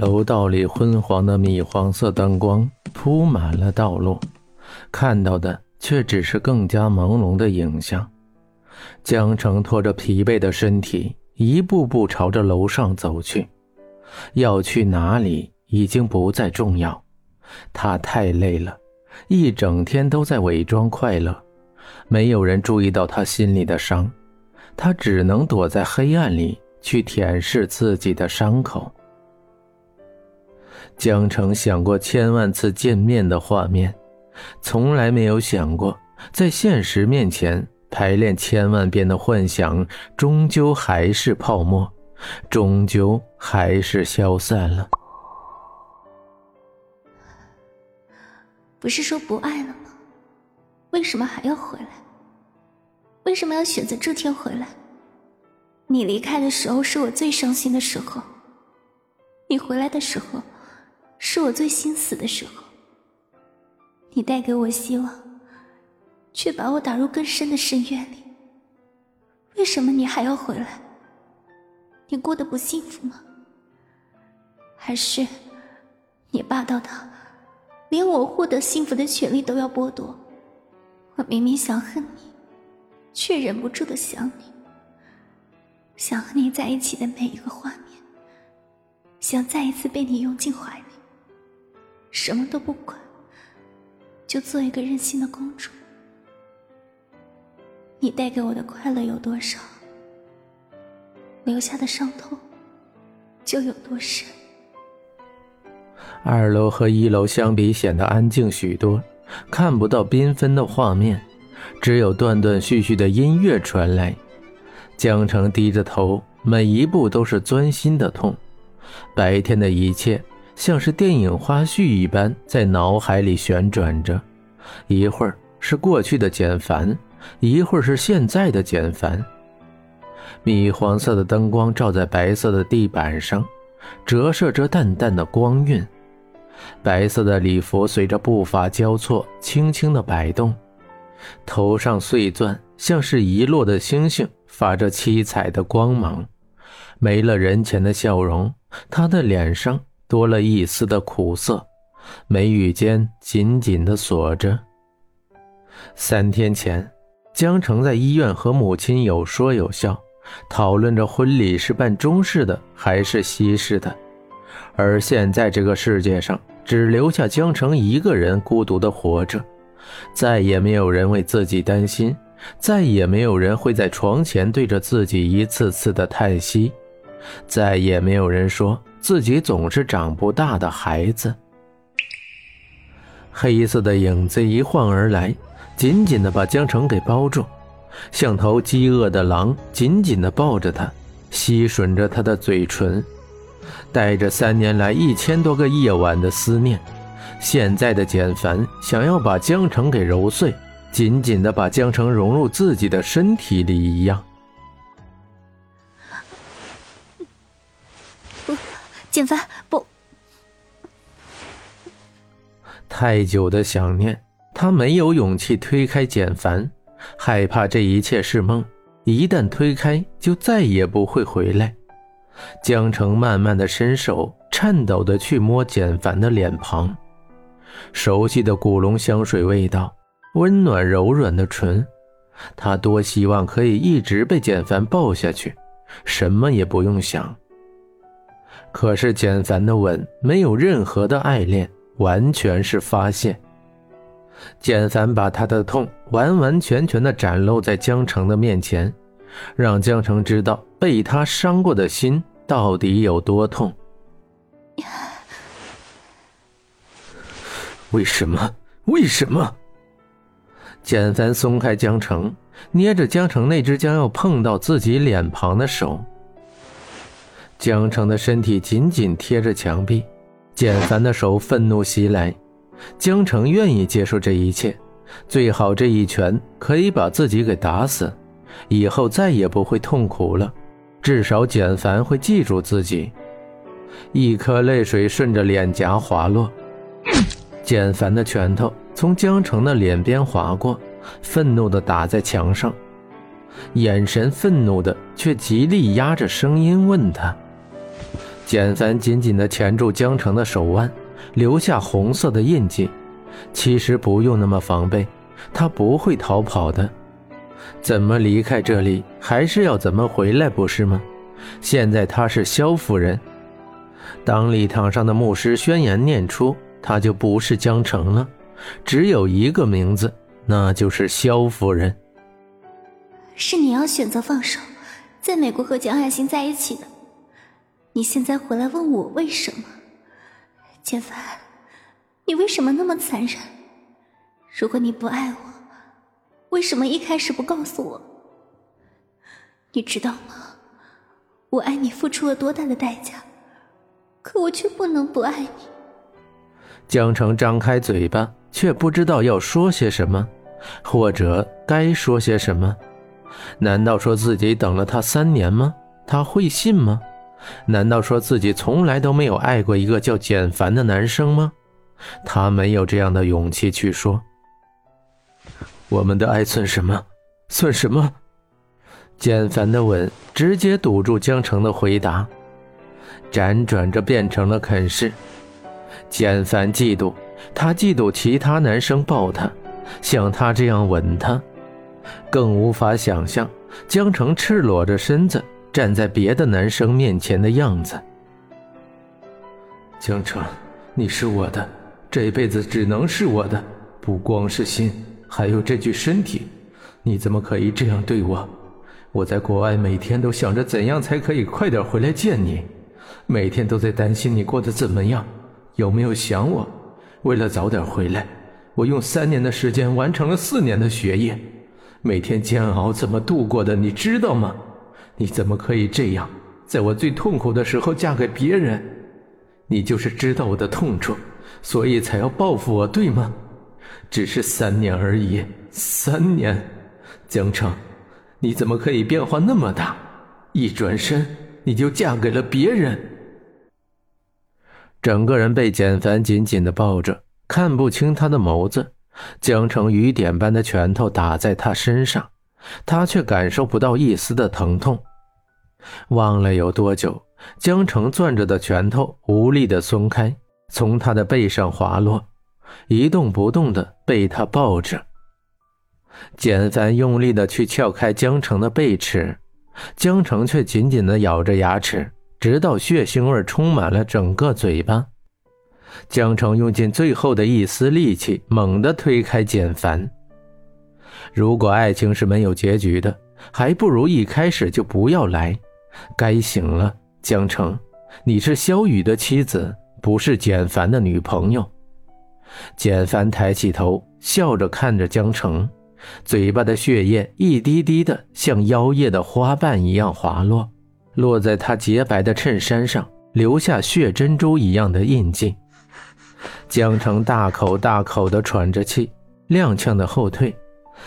楼道里昏黄的米黄色灯光铺满了道路，看到的却只是更加朦胧的影像。江城拖着疲惫的身体，一步步朝着楼上走去。要去哪里已经不再重要，他太累了，一整天都在伪装快乐，没有人注意到他心里的伤，他只能躲在黑暗里去舔舐自己的伤口。江城想过千万次见面的画面，从来没有想过在现实面前排练千万遍的幻想，终究还是泡沫，终究还是消散了。不是说不爱了吗？为什么还要回来？为什么要选择这天回来？你离开的时候是我最伤心的时候，你回来的时候。是我最心死的时候，你带给我希望，却把我打入更深的深渊里。为什么你还要回来？你过得不幸福吗？还是你霸道到连我获得幸福的权利都要剥夺？我明明想恨你，却忍不住的想你，想和你在一起的每一个画面，想再一次被你拥进怀里。什么都不管，就做一个任性的公主。你带给我的快乐有多少，留下的伤痛就有多深。二楼和一楼相比显得安静许多，看不到缤纷的画面，只有断断续续的音乐传来。江城低着头，每一步都是钻心的痛。白天的一切。像是电影花絮一般在脑海里旋转着，一会儿是过去的简凡，一会儿是现在的简凡。米黄色的灯光照在白色的地板上，折射着淡淡的光晕。白色的礼服随着步伐交错，轻轻的摆动。头上碎钻像是遗落的星星，发着七彩的光芒。没了人前的笑容，他的脸上。多了一丝的苦涩，眉宇间紧紧的锁着。三天前，江城在医院和母亲有说有笑，讨论着婚礼是办中式的还是西式的。而现在，这个世界上只留下江城一个人孤独的活着，再也没有人为自己担心，再也没有人会在床前对着自己一次次的叹息，再也没有人说。自己总是长不大的孩子。黑色的影子一晃而来，紧紧的把江城给包住，像头饥饿的狼，紧紧的抱着他，吸吮着他的嘴唇，带着三年来一千多个夜晚的思念。现在的简凡想要把江城给揉碎，紧紧的把江城融入自己的身体里一样。简凡，不！太久的想念，他没有勇气推开简凡，害怕这一切是梦，一旦推开，就再也不会回来。江城慢慢的伸手，颤抖的去摸简凡的脸庞，熟悉的古龙香水味道，温暖柔软的唇，他多希望可以一直被简凡抱下去，什么也不用想。可是简凡的吻没有任何的爱恋，完全是发泄。简凡把他的痛完完全全的展露在江城的面前，让江城知道被他伤过的心到底有多痛。为什么？为什么？简凡松开江城，捏着江城那只将要碰到自己脸庞的手。江城的身体紧紧贴着墙壁，简凡的手愤怒袭来。江城愿意接受这一切，最好这一拳可以把自己给打死，以后再也不会痛苦了。至少简凡会记住自己。一颗泪水顺着脸颊滑落，简凡的拳头从江城的脸边划过，愤怒地打在墙上，眼神愤怒的，却极力压着声音问他。简凡紧紧地钳住江城的手腕，留下红色的印记。其实不用那么防备，他不会逃跑的。怎么离开这里，还是要怎么回来，不是吗？现在他是萧夫人。当礼堂上的牧师宣言念出，他就不是江城了，只有一个名字，那就是萧夫人。是你要选择放手，在美国和江爱新在一起的。你现在回来问我为什么？简凡，你为什么那么残忍？如果你不爱我，为什么一开始不告诉我？你知道吗？我爱你付出了多大的代价，可我却不能不爱你。江城张开嘴巴，却不知道要说些什么，或者该说些什么。难道说自己等了他三年吗？他会信吗？难道说自己从来都没有爱过一个叫简凡的男生吗？他没有这样的勇气去说。我们的爱算什么？算什么？简凡的吻直接堵住江城的回答，辗转着变成了啃噬。简凡嫉妒，他嫉妒其他男生抱他，像他这样吻他，更无法想象江城赤裸着身子。站在别的男生面前的样子，江城，你是我的，这辈子只能是我的，不光是心，还有这具身体。你怎么可以这样对我？我在国外每天都想着怎样才可以快点回来见你，每天都在担心你过得怎么样，有没有想我？为了早点回来，我用三年的时间完成了四年的学业，每天煎熬怎么度过的？你知道吗？你怎么可以这样，在我最痛苦的时候嫁给别人？你就是知道我的痛处，所以才要报复我，对吗？只是三年而已，三年，江城，你怎么可以变化那么大？一转身你就嫁给了别人。整个人被简凡紧紧的抱着，看不清他的眸子，江城雨点般的拳头打在他身上，他却感受不到一丝的疼痛。忘了有多久，江城攥着的拳头无力的松开，从他的背上滑落，一动不动的被他抱着。简凡用力的去撬开江城的背齿，江城却紧紧的咬着牙齿，直到血腥味充满了整个嘴巴。江城用尽最后的一丝力气，猛地推开简凡。如果爱情是没有结局的，还不如一开始就不要来。该醒了，江城，你是萧雨的妻子，不是简凡的女朋友。简凡抬起头，笑着看着江城，嘴巴的血液一滴滴的像妖叶的花瓣一样滑落，落在他洁白的衬衫上，留下血珍珠一样的印记。江城大口大口的喘着气，踉跄的后退，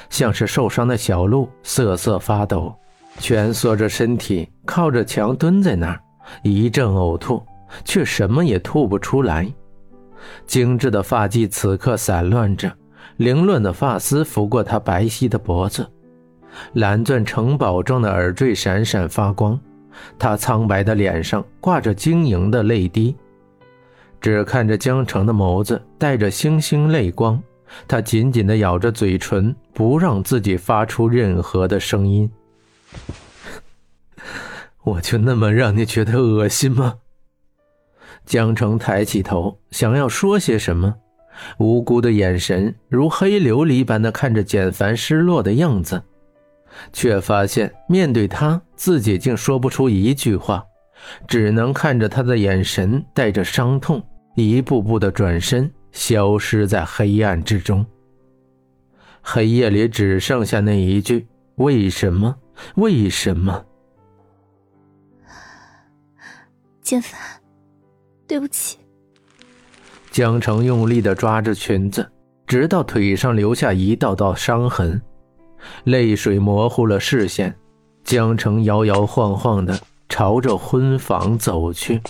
像是受伤的小鹿，瑟瑟发抖。蜷缩着身体，靠着墙蹲在那儿，一阵呕吐，却什么也吐不出来。精致的发髻此刻散乱着，凌乱的发丝拂过她白皙的脖子，蓝钻城堡状的耳坠闪闪发光。她苍白的脸上挂着晶莹的泪滴，只看着江城的眸子带着星星泪光。她紧紧地咬着嘴唇，不让自己发出任何的声音。我就那么让你觉得恶心吗？江城抬起头，想要说些什么，无辜的眼神如黑琉璃般的看着简凡失落的样子，却发现面对他自己竟说不出一句话，只能看着他的眼神带着伤痛，一步步的转身，消失在黑暗之中。黑夜里只剩下那一句：为什么？为什么？简凡，对不起。江城用力的抓着裙子，直到腿上留下一道道伤痕，泪水模糊了视线。江城摇摇晃晃的朝着婚房走去。